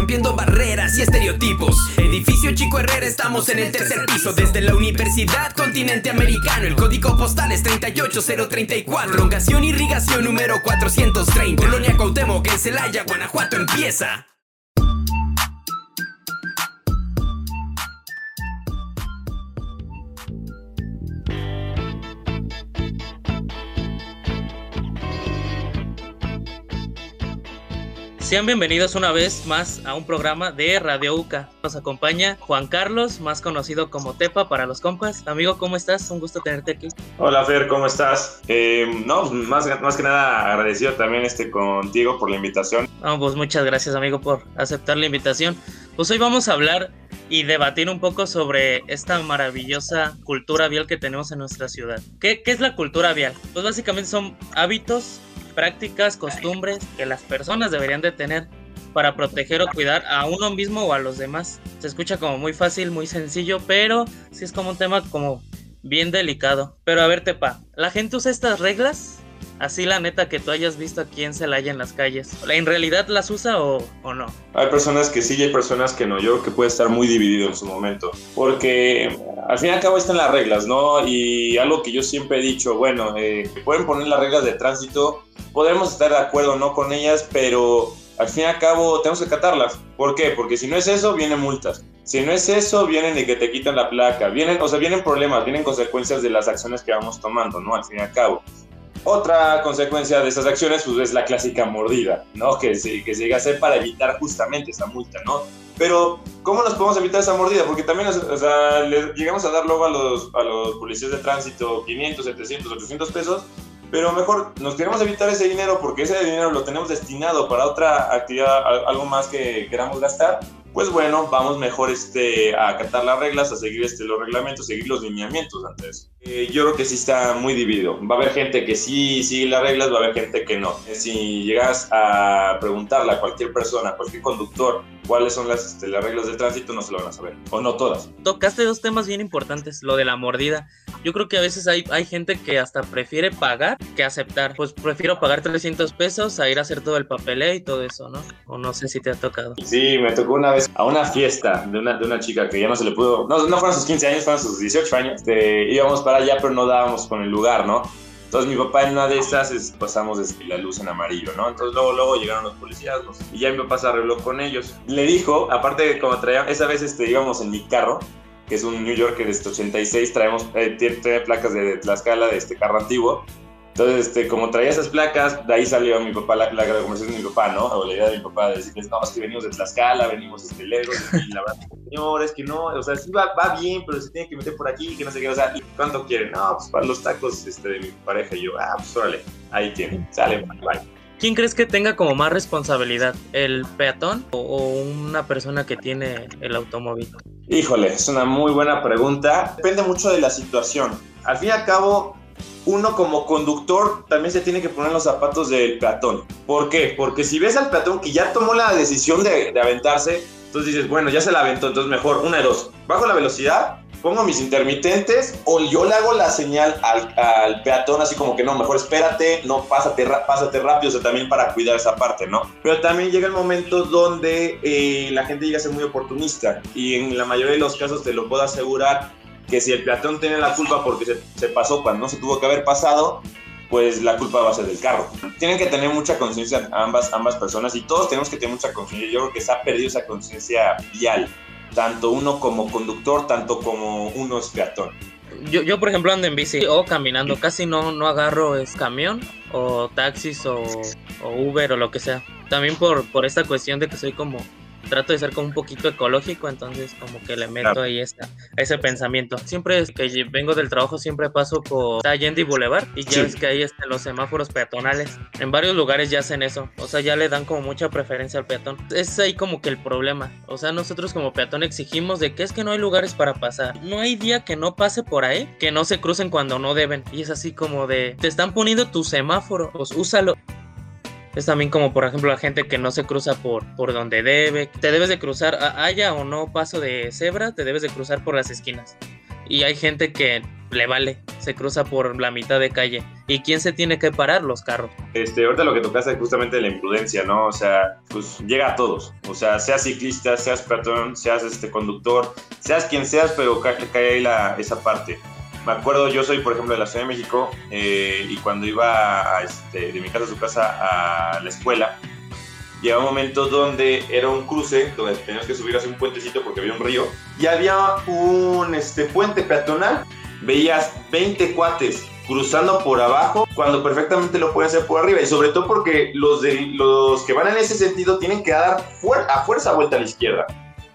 rompiendo barreras y estereotipos. Edificio Chico Herrera, estamos en el tercer piso. Desde la Universidad Continente Americano, el código postal es 38034. Prolongación irrigación número 430. Colonia Cuauhtémoc en Celaya, Guanajuato empieza. Sean bienvenidos una vez más a un programa de Radio UCA. Nos acompaña Juan Carlos, más conocido como Tepa para los compas. Amigo, ¿cómo estás? Un gusto tenerte aquí. Hola Fer, ¿cómo estás? Eh, no, más, más que nada agradecido también este, contigo por la invitación. Pues muchas gracias amigo por aceptar la invitación. Pues hoy vamos a hablar y debatir un poco sobre esta maravillosa cultura vial que tenemos en nuestra ciudad. ¿Qué, qué es la cultura vial? Pues básicamente son hábitos prácticas, costumbres que las personas deberían de tener para proteger o cuidar a uno mismo o a los demás. Se escucha como muy fácil, muy sencillo, pero sí es como un tema como bien delicado. Pero a ver, Tepa, ¿la gente usa estas reglas? Así la neta que tú hayas visto aquí en Celaya en las calles. ¿En realidad las usa o, o, no? Hay personas que sí y hay personas que no. Yo creo que puede estar muy dividido en su momento. Porque al fin y al cabo están las reglas, ¿no? Y algo que yo siempre he dicho, bueno, eh, pueden poner las reglas de tránsito podemos estar de acuerdo o no con ellas, pero al fin y al cabo tenemos que acatarlas. ¿Por qué? Porque si no es eso, vienen multas. Si no es eso, vienen de que te quitan la placa. Vienen, o sea, vienen problemas, vienen consecuencias de las acciones que vamos tomando, ¿no? Al fin y al cabo. Otra consecuencia de esas acciones pues, es la clásica mordida, ¿no? Que se, que se llega a hacer para evitar justamente esa multa, ¿no? Pero, ¿cómo nos podemos evitar esa mordida? Porque también, o sea, le llegamos a dar luego a los, a los policías de tránsito 500, 700, 800 pesos pero mejor nos queremos evitar ese dinero porque ese dinero lo tenemos destinado para otra actividad, algo más que queramos gastar, pues bueno, vamos mejor este, a acatar las reglas, a seguir este, los reglamentos, seguir los lineamientos antes. Eh, yo creo que sí está muy dividido. Va a haber gente que sí sigue las reglas, va a haber gente que no. Si llegas a preguntarle a cualquier persona, a cualquier conductor, cuáles son las, este, las reglas de tránsito, no se lo van a saber. O no todas. Tocaste dos temas bien importantes, lo de la mordida. Yo creo que a veces hay, hay gente que hasta prefiere pagar que aceptar. Pues prefiero pagar 300 pesos a ir a hacer todo el papeleo y todo eso, ¿no? O no sé si te ha tocado. Sí, me tocó una vez a una fiesta de una, de una chica que ya no se le pudo, no, no fueron sus 15 años, fueron sus 18 años. Este, íbamos para allá, pero no dábamos con el lugar, ¿no? Entonces mi papá en una de estas pasamos desde la luz en amarillo, ¿no? Entonces luego, luego llegaron los policías y ya mi papá se arregló con ellos. Le dijo, aparte de como traía, esa vez este, íbamos en mi carro, que es un New Yorker de este 86, traemos, eh, tiene, placas de, de Tlaxcala, de este carro antiguo. Entonces, este, como traía esas placas, de ahí salió mi papá, la, la, conversación de mi papá, ¿no? O la idea de mi papá de decirles, no, es que venimos de Tlaxcala, venimos este, lejos, y la verdad, señor, es que no, o sea, sí va, va, bien, pero se tiene que meter por aquí, que no sé qué, o sea, ¿y cuánto quieren? No, pues para los tacos este, de mi pareja, y yo, ah, pues órale, ahí tienen, sale, bye. ¿Quién crees que tenga como más responsabilidad? ¿El peatón o una persona que tiene el automóvil? Híjole, es una muy buena pregunta. Depende mucho de la situación. Al fin y al cabo, uno como conductor también se tiene que poner los zapatos del peatón. ¿Por qué? Porque si ves al peatón que ya tomó la decisión de, de aventarse, entonces dices, bueno, ya se la aventó, entonces mejor, una de dos, bajo la velocidad, pongo mis intermitentes o yo le hago la señal al, al, peatón así como que no, mejor espérate, no, pásate, pásate rápido, o sea, también para cuidar esa parte, ¿no? Pero también llega el momento donde eh, la gente llega a ser muy oportunista y en la mayoría de los casos te lo puedo asegurar que si el peatón tiene la culpa porque se, se pasó cuando no se tuvo que haber pasado, pues la culpa va a ser del carro. Tienen que tener mucha conciencia ambas, ambas personas y todos tenemos que tener mucha conciencia. Yo creo que se ha perdido esa conciencia vial, tanto uno como conductor, tanto como uno es peatón. Yo, yo, por ejemplo, ando en bici o caminando, casi no, no agarro es camión o taxis o, o Uber o lo que sea. También por, por esta cuestión de que soy como trato de ser como un poquito ecológico, entonces como que le meto claro. ahí esta, ese pensamiento. Siempre que vengo del trabajo, siempre paso por Allende y Boulevard y ya sí. ves que ahí están los semáforos peatonales. En varios lugares ya hacen eso, o sea, ya le dan como mucha preferencia al peatón. Es ahí como que el problema, o sea, nosotros como peatón exigimos de que es que no hay lugares para pasar. No hay día que no pase por ahí, que no se crucen cuando no deben. Y es así como de, te están poniendo tu semáforo, pues úsalo. Es también como, por ejemplo, la gente que no se cruza por, por donde debe. Te debes de cruzar, haya o no paso de cebra, te debes de cruzar por las esquinas. Y hay gente que le vale, se cruza por la mitad de calle. ¿Y quién se tiene que parar? Los carros. Este, ahorita lo que tocaste es justamente la imprudencia, ¿no? O sea, pues llega a todos. O sea, seas ciclista, seas peatón, seas este conductor, seas quien seas, pero cae, cae ahí la, esa parte. Me acuerdo, yo soy, por ejemplo, de la Ciudad de México eh, y cuando iba a, este, de mi casa a su casa a la escuela, llegaba un momento donde era un cruce, donde teníamos que subir hacia un puentecito porque había un río, y había un este, puente peatonal. Veías 20 cuates cruzando por abajo cuando perfectamente lo pueden hacer por arriba y sobre todo porque los, de, los que van en ese sentido tienen que dar a fuerza vuelta a la izquierda.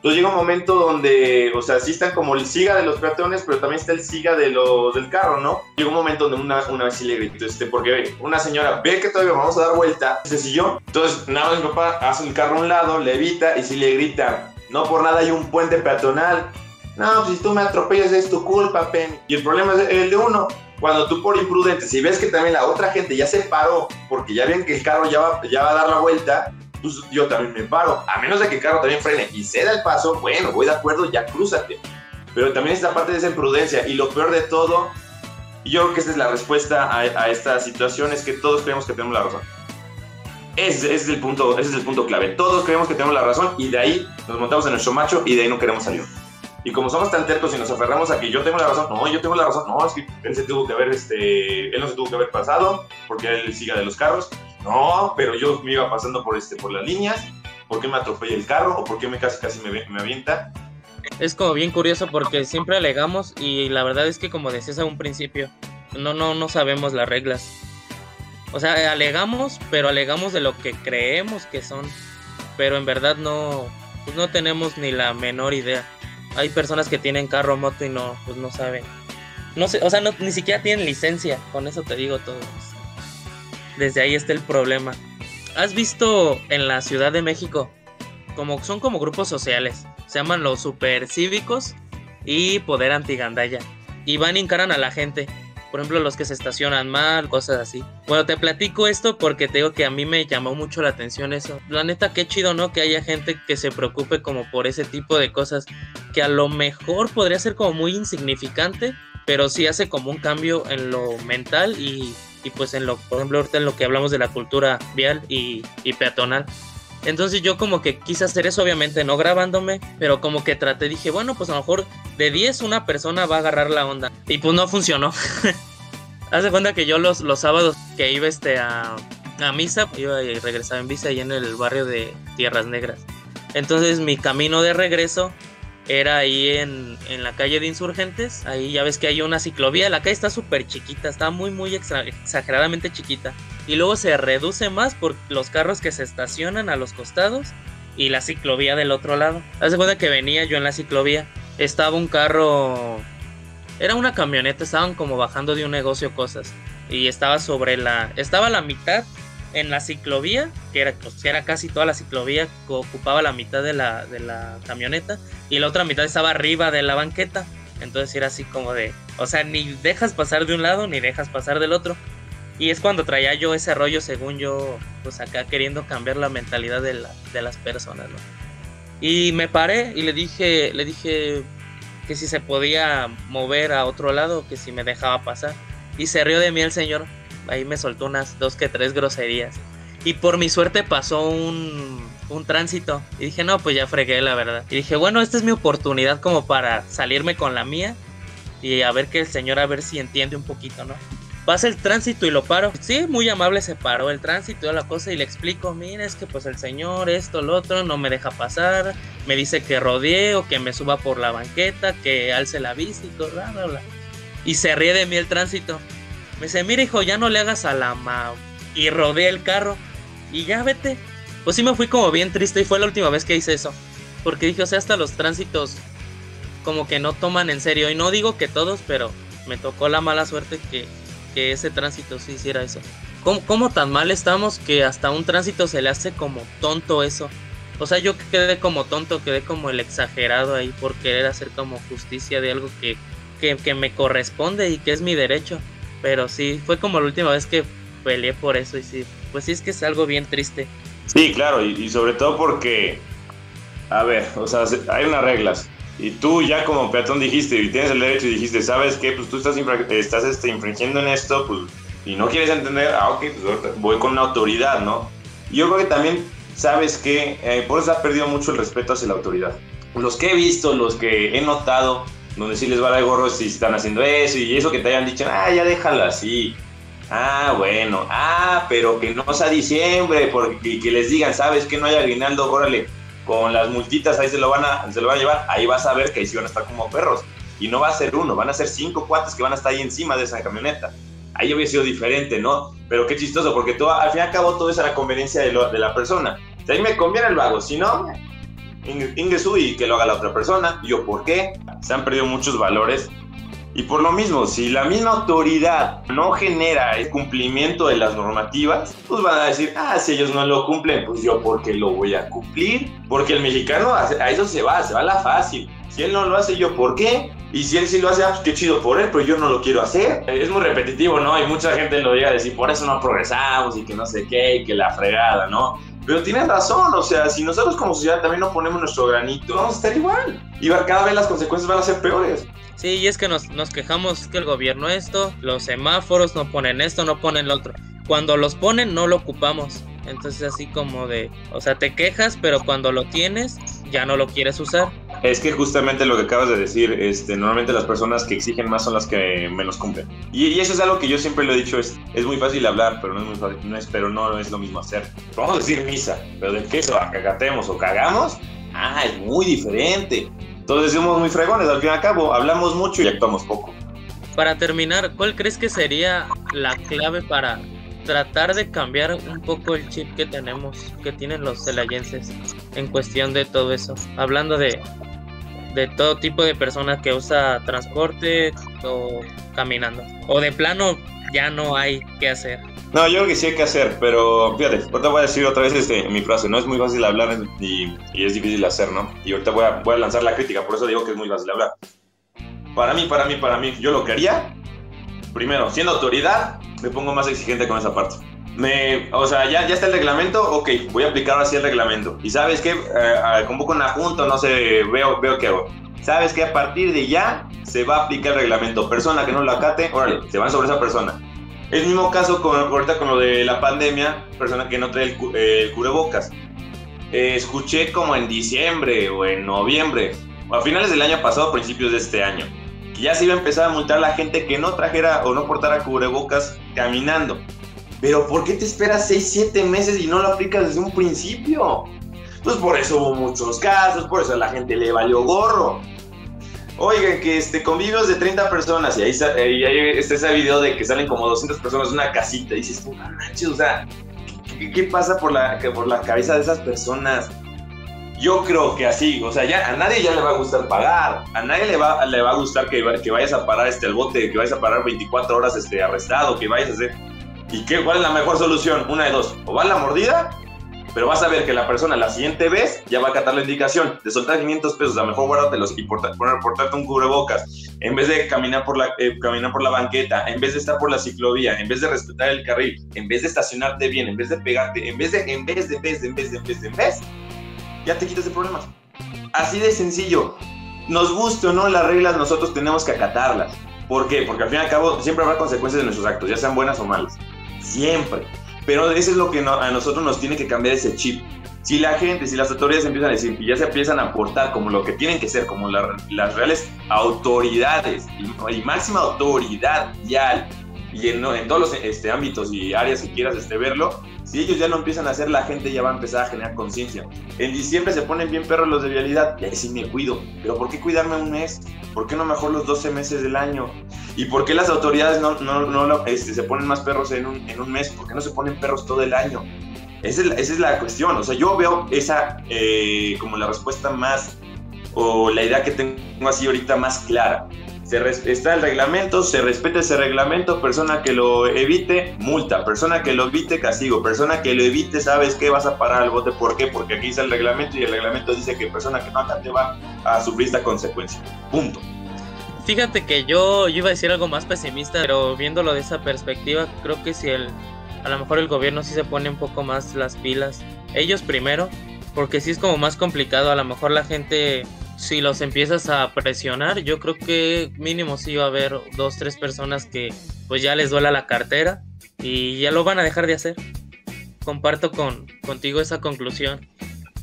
Entonces llega un momento donde, o sea, sí están como el siga de los peatones, pero también está el siga de los del carro, ¿no? Llega un momento donde una, una vez sí le grito, este, porque una señora ve que todavía vamos a dar vuelta, se siguió. Entonces, nada más mi papá hace el carro a un lado, le evita y sí le grita, no por nada hay un puente peatonal. No, pues si tú me atropellas es tu culpa, Pen. Y el problema es el de uno. Cuando tú por imprudente, si ves que también la otra gente ya se paró porque ya ven que el carro ya va, ya va a dar la vuelta, pues yo también me paro. A menos de que el carro también frene y ceda el paso, bueno, voy de acuerdo, ya crúzate. Pero también esta parte de esa imprudencia. Y lo peor de todo, yo creo que esa es la respuesta a, a esta situación, es que todos creemos que tenemos la razón. Ese, ese, es el punto, ese es el punto clave. Todos creemos que tenemos la razón y de ahí nos montamos en nuestro macho y de ahí no queremos salir. Y como somos tan tercos y nos aferramos a que yo tengo la razón, no, yo tengo la razón, no, es que él se tuvo que haber, este, él no se tuvo que haber pasado porque él siga de los carros. No, pero yo me iba pasando por, este, por las líneas. ¿Por qué me atropella el carro? ¿O por qué me casi casi me, me avienta? Es como bien curioso porque siempre alegamos y la verdad es que como decías a un principio, no, no, no sabemos las reglas. O sea, alegamos, pero alegamos de lo que creemos que son. Pero en verdad no, pues no tenemos ni la menor idea. Hay personas que tienen carro, moto y no, pues no saben. No sé, o sea, no, ni siquiera tienen licencia. Con eso te digo todo. Desde ahí está el problema. ¿Has visto en la Ciudad de México? Como, son como grupos sociales. Se llaman los supercívicos y Poder Antigandaya. Y van y encaran a la gente. Por ejemplo, los que se estacionan mal, cosas así. Bueno, te platico esto porque te digo que a mí me llamó mucho la atención eso. La neta, qué chido, ¿no? Que haya gente que se preocupe como por ese tipo de cosas. Que a lo mejor podría ser como muy insignificante, pero sí hace como un cambio en lo mental y y pues en lo, por ejemplo, ahorita en lo que hablamos de la cultura vial y, y peatonal. Entonces yo como que quise hacer eso, obviamente no grabándome, pero como que traté, dije, bueno, pues a lo mejor de 10 una persona va a agarrar la onda. Y pues no funcionó. Hace cuenta que yo los, los sábados que iba este a, a misa, iba y regresaba en visa ahí en el barrio de Tierras Negras. Entonces mi camino de regreso era ahí en, en, la calle de Insurgentes. Ahí ya ves que hay una ciclovía. La calle está súper chiquita, está muy, muy exageradamente chiquita. Y luego se reduce más por los carros que se estacionan a los costados y la ciclovía del otro lado. Hace cuenta que venía yo en la ciclovía. Estaba un carro. Era una camioneta, estaban como bajando de un negocio cosas. Y estaba sobre la. Estaba a la mitad en la ciclovía, que era, pues, era casi toda la ciclovía, ocupaba la mitad de la, de la camioneta, y la otra mitad estaba arriba de la banqueta. Entonces era así como de, o sea, ni dejas pasar de un lado ni dejas pasar del otro. Y es cuando traía yo ese rollo, según yo, pues acá queriendo cambiar la mentalidad de, la, de las personas, ¿no? Y me paré y le dije, le dije que si se podía mover a otro lado, que si me dejaba pasar. Y se rió de mí el señor ahí me soltó unas dos que tres groserías. Y por mi suerte pasó un, un tránsito. Y dije, no, pues ya fregué, la verdad. Y dije, bueno, esta es mi oportunidad como para salirme con la mía. Y a ver que el señor, a ver si entiende un poquito, ¿no? Pasa el tránsito y lo paro. Sí, muy amable se paró el tránsito y la cosa y le explico, mira, es que pues el señor, esto, lo otro, no me deja pasar. Me dice que rodee o que me suba por la banqueta, que alce la bici, bla, bla, bla. Y se ríe de mí el tránsito. Me dice, mira hijo, ya no le hagas a la ma... Y rodé el carro. Y ya vete. Pues sí me fui como bien triste y fue la última vez que hice eso. Porque dije, o sea, hasta los tránsitos como que no toman en serio. Y no digo que todos, pero me tocó la mala suerte que, que ese tránsito sí hiciera eso. ¿Cómo, ¿Cómo, tan mal estamos que hasta un tránsito se le hace como tonto eso? O sea, yo quedé como tonto, quedé como el exagerado ahí por querer hacer como justicia de algo que, que, que me corresponde y que es mi derecho. Pero sí, fue como la última vez que peleé por eso y sí, pues sí es que es algo bien triste. Sí, claro, y, sobre todo porque, a ver, o sea, hay unas reglas. Y tú ya como peatón dijiste, y tienes el derecho y dijiste, ¿sabes qué? Pues tú estás, estás este, infringiendo en esto, pues y no quieres entender, ah, ok, pues voy con una autoridad, ¿no? yo creo que también, sabes que eh, por eso ha perdido mucho el respeto hacia la autoridad. Los que he visto, los que he notado, donde sí les va el gorro si están haciendo eso y eso que te hayan dicho, ah, ya déjalo así. Ah, bueno, ah, pero que no sea diciembre, porque que les digan, ¿sabes que no hay aguinaldo? Órale, con las multitas ahí se lo van a, se lo van a llevar, ahí vas a ver que ahí sí van a estar como perros. Y no va a ser uno, van a ser cinco cuates que van a estar ahí encima de esa camioneta. Ahí hubiera sido diferente, ¿no? Pero qué chistoso, porque todo, al fin y al cabo todo es a la conveniencia de, de la persona. Si a mí me conviene el vago, si no, ingreso y que lo haga la otra persona. Yo, ¿por qué? Se han perdido muchos valores y por lo mismo, si la misma autoridad no genera el cumplimiento de las normativas, pues van a decir, ah, si ellos no lo cumplen, pues yo por qué lo voy a cumplir. Porque el mexicano a eso se va, se va a la fácil. Si él no lo hace, yo por qué. Y si él sí lo hace, ah, pues qué chido por él, pero yo no lo quiero hacer. Es muy repetitivo, ¿no? Y mucha gente lo llega a decir, por eso no progresamos y que no sé qué, y que la fregada, ¿no? Pero tienes razón, o sea, si nosotros como sociedad también no ponemos nuestro granito, vamos a estar igual. Y cada vez las consecuencias van a ser peores. Sí, y es que nos, nos quejamos que el gobierno esto, los semáforos no ponen esto, no ponen lo otro. Cuando los ponen no lo ocupamos. Entonces así como de, o sea, te quejas, pero cuando lo tienes ya no lo quieres usar. Es que justamente lo que acabas de decir, este, normalmente las personas que exigen más son las que menos cumplen. Y, eso es algo que yo siempre lo he dicho, es, es muy fácil hablar, pero no es, muy fácil, pero no es lo mismo hacer. Vamos a decir misa, pero de que eso, cagatemos o cagamos, ah, es muy diferente. Entonces somos muy fregones, al fin y al cabo, hablamos mucho y actuamos poco. Para terminar, ¿cuál crees que sería la clave para tratar de cambiar un poco el chip que tenemos, que tienen los celayenses en cuestión de todo eso? Hablando de, de todo tipo de personas que usa transporte o caminando. O de plano ya no hay que hacer. No, yo creo que sí hay que hacer, pero fíjate, ahorita voy a decir otra vez este, mi frase, no es muy fácil hablar y, es difícil hacer, ¿no? Y ahorita voy a, voy a lanzar la crítica, por eso digo que es muy fácil hablar. Para mí, para mí, para mí, yo lo que haría, primero, siendo autoridad, me pongo más exigente con esa parte. Me, o sea, ya, ya está el reglamento, ok, voy a aplicar así el reglamento. Y sabes que eh, convoco una junta, no sé, veo, veo qué hago. Sabes que a partir de ya se va a aplicar el reglamento. Persona que no lo acate, órale, se van sobre esa persona el mismo caso con, ahorita con lo de la pandemia, persona que no trae el, eh, cubrebocas. Eh, escuché como en diciembre o en noviembre, o a finales del año pasado, principios de este año, que ya se iba a empezar a multar a la gente que no trajera o no portara cubrebocas caminando. Pero ¿por qué te esperas 6, 7 meses y no lo aplicas desde un principio? Pues por eso hubo muchos casos, por eso a la gente le valió gorro. Oigan, que este, convivios de 30 personas y ahí, está ese video de que salen como 200 personas en una casita y dices, no manches, o sea, ¿qué, pasa por la, por la cabeza de esas personas? Yo creo que así, o sea, ya a nadie ya le va a gustar pagar, a nadie le va, le va a gustar que, que vayas a parar este, al bote, que vayas a parar 24 horas este, arrestado, que vayas a hacer... ¿Y qué, cuál es la mejor solución? Una de dos, o va la mordida pero vas a ver que la persona la siguiente vez ya va a acatar la indicación de soltar 500 pesos, a lo mejor guárdatelos y poner, portarte un cubrebocas, en vez de caminar por, la, eh, caminar por la banqueta, en vez de estar por la ciclovía, en vez de respetar el carril, en vez de estacionarte bien, en vez de pegarte, en vez de, en vez de, en vez de, en vez de, en vez de, en vez, ya te quitas de problemas. Así de sencillo. Nos guste o no las reglas, nosotros tenemos que acatarlas. ¿Por qué? Porque al fin y al cabo siempre habrá consecuencias de nuestros actos, ya sean buenas o malas. Siempre. Pero eso es lo que a nosotros nos tiene que cambiar ese chip. Si la gente, si las autoridades empiezan a decir y ya se empiezan a portar como lo que tienen que ser, como las reales autoridades y, máxima autoridad ya y en, en todos los este, ámbitos y áreas que quieras este, verlo, si ellos ya no empiezan a hacer, la gente ya va a empezar a generar conciencia. En diciembre se ponen bien perros los de vialidad, y ahí sí me cuido. Pero ¿por qué cuidarme un mes? ¿Por qué no mejor los 12 meses del año? ¿Y por qué las autoridades no, no, no este, se ponen más perros en un, en un mes? ¿Por qué no se ponen perros todo el año? Esa es, la, esa es la cuestión. O sea, yo veo esa eh, como la respuesta más, o la idea que tengo así ahorita más clara se está el reglamento, se respeta ese reglamento, persona que lo evite, multa, persona que lo evite, castigo, persona que lo evite, sabes que vas a parar al bote, ¿por qué? Porque aquí está el reglamento y el reglamento dice que persona que no acate va a sufrir esta consecuencia. Punto. Fíjate que yo, yo iba a decir algo más pesimista, pero viéndolo de esa perspectiva, creo que si el, a lo mejor el gobierno sí se pone un poco más las pilas, ellos primero, porque sí es como más complicado, a lo mejor la gente si los empiezas a presionar, yo creo que mínimo sí va a haber dos, tres personas que pues ya les duela la cartera y ya lo van a dejar de hacer. Comparto con, contigo esa conclusión.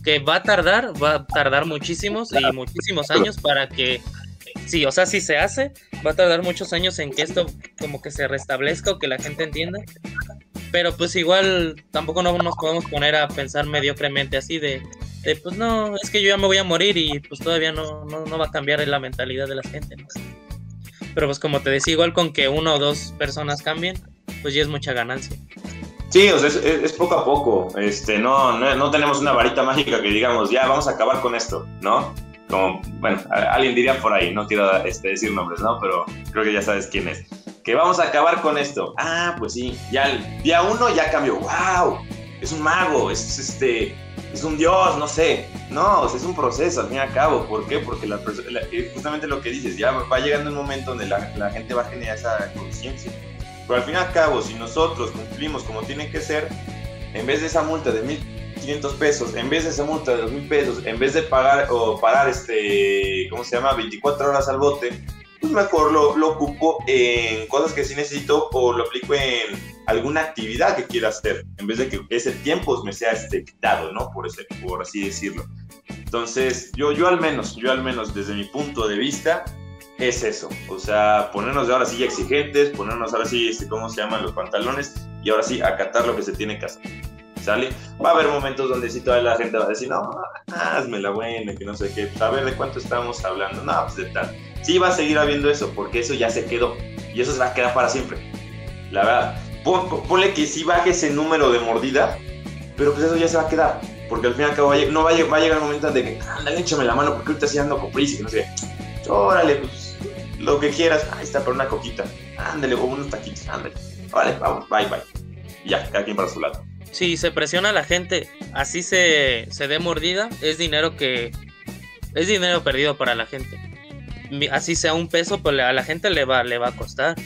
Que va a tardar, va a tardar muchísimos y muchísimos años para que, sí, o sea, si se hace, va a tardar muchos años en que esto como que se restablezca o que la gente entienda. Pero pues igual tampoco no nos podemos poner a pensar mediocremente así de, de pues no, es que yo ya me voy a morir y pues todavía no, no, no va a cambiar la mentalidad de la gente. ¿no? Pero pues como te decía, igual con que una o dos personas cambien, pues ya es mucha ganancia. Sí, o sea, es, es, poco a poco. Este, no, no, no, tenemos una varita mágica que digamos, ya vamos a acabar con esto, ¿no? Como, bueno, alguien diría por ahí, no quiero este, decir nombres, ¿no? Pero creo que ya sabes quién es. Que vamos a acabar con esto. Ah, pues sí, ya el día uno ya cambió. ¡Wow! Es un mago, es este, es un dios, no sé. No, o sea, es un proceso al fin y al cabo. ¿Por qué? Porque la, la, eh, justamente lo que dices, ya va llegando un momento donde la, la gente va a generar esa conciencia. Pero al fin y al cabo, si nosotros cumplimos como tiene que ser, en vez de esa multa de 1.500 pesos, en vez de esa multa de 2.000 pesos, en vez de pagar o parar, este, ¿cómo se llama?, 24 horas al bote, pues mejor lo, lo ocupo en cosas que sí necesito o lo aplico en alguna actividad que quiera hacer, en vez de que ese tiempo me sea este, quitado, ¿no? Por, ese, por así decirlo. Entonces, yo, yo al menos, yo al menos desde mi punto de vista, es eso. O sea, ponernos ahora sí exigentes, ponernos ahora sí, este, ¿cómo se llaman los pantalones? Y ahora sí, acatar lo que se tiene que hacer. ¿Sale? Va a haber momentos donde sí toda la gente va a decir, no, hazme la buena, que no sé qué. A ver, ¿de cuánto estamos hablando? No, pues de tal. Sí va a seguir habiendo eso, porque eso ya se quedó. Y eso se va a quedar para siempre. La verdad. Ponle que sí baje ese número de mordida, pero pues eso ya se va a quedar. Porque al fin y al cabo no va a, llegar, va a llegar el momento de que, ándale, échame la mano, porque ahorita sí ando con prisa y que no sé. Órale, pues lo que quieras. Ahí está, para una coquita. Ándale, o unos taquitos, ándale. Vale, vamos, bye, bye. ya, cada quien para su lado. Si se presiona a la gente, así se, se dé mordida, es dinero que. Es dinero perdido para la gente. Así sea un peso, pues a la gente le va, le va a costar.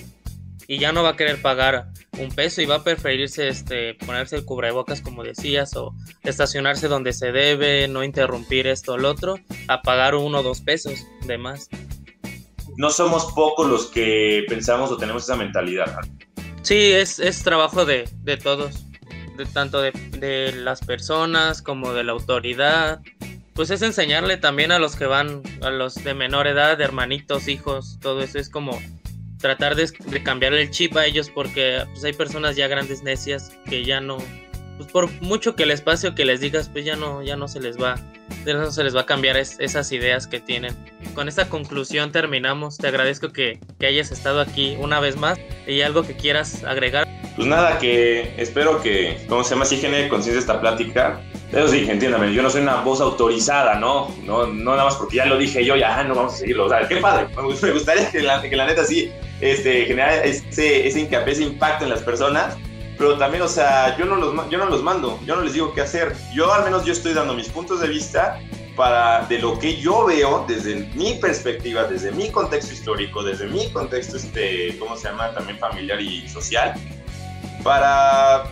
Y ya no va a querer pagar un peso y va a preferirse este, ponerse el cubrebocas, como decías, o estacionarse donde se debe, no interrumpir esto o lo otro, a pagar uno o dos pesos de más no somos pocos los que pensamos o tenemos esa mentalidad. Sí, es, es trabajo de, de todos, de tanto de, de, las personas como de la autoridad. Pues es enseñarle también a los que van, a los de menor edad, hermanitos, hijos, todo eso es como tratar de, de cambiar el chip a ellos porque pues hay personas ya grandes necias que ya no, pues por mucho que el espacio que les digas, pues ya no, ya no se les va, ya no se les va a cambiar es, esas ideas que tienen. Con esta conclusión terminamos. Te agradezco que, que, hayas estado aquí una vez más y algo que quieras agregar. Pues nada, que espero que, ¿cómo se llama? Si genere conciencia esta plática. Eso sí, entiéndame, yo no soy una voz autorizada, ¿no? No, no nada más porque ya lo dije yo, ya no vamos a seguirlo. O sea, qué padre. Me gustaría que la, que la neta sí este, ese, ese hincapié, ese impacto en las personas pero también, o sea, yo no, los, yo no los mando, yo no les digo qué hacer. Yo al menos yo estoy dando mis puntos de vista para de lo que yo veo desde mi perspectiva, desde mi contexto histórico, desde mi contexto, este, ¿cómo se llama? También familiar y social, para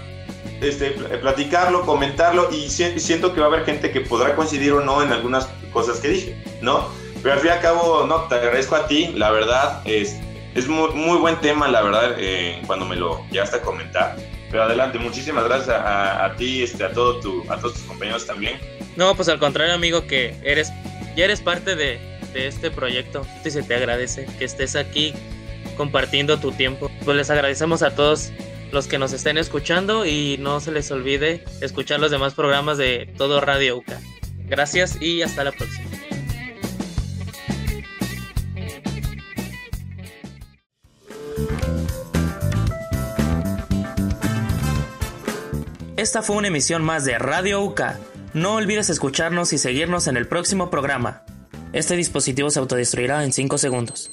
este, platicarlo, comentarlo y siento que va a haber gente que podrá coincidir o no en algunas cosas que dije, ¿no? Pero al fin y al cabo, no, te agradezco a ti, la verdad, es, es muy, muy buen tema, la verdad, eh, cuando me lo llegaste a comentar. Pero adelante, muchísimas gracias a, ti, este, a, todo tu, a todos tus compañeros también. No, pues al contrario, amigo, que eres, ya eres parte de este proyecto y se te agradece que estés aquí compartiendo tu tiempo. Pues les agradecemos a todos los que nos estén escuchando y no se les olvide escuchar los demás programas de todo Radio UCA. Gracias y hasta la próxima. Esta fue una emisión más de Radio UCA. No olvides escucharnos y seguirnos en el próximo programa. Este dispositivo se autodestruirá en 5 segundos.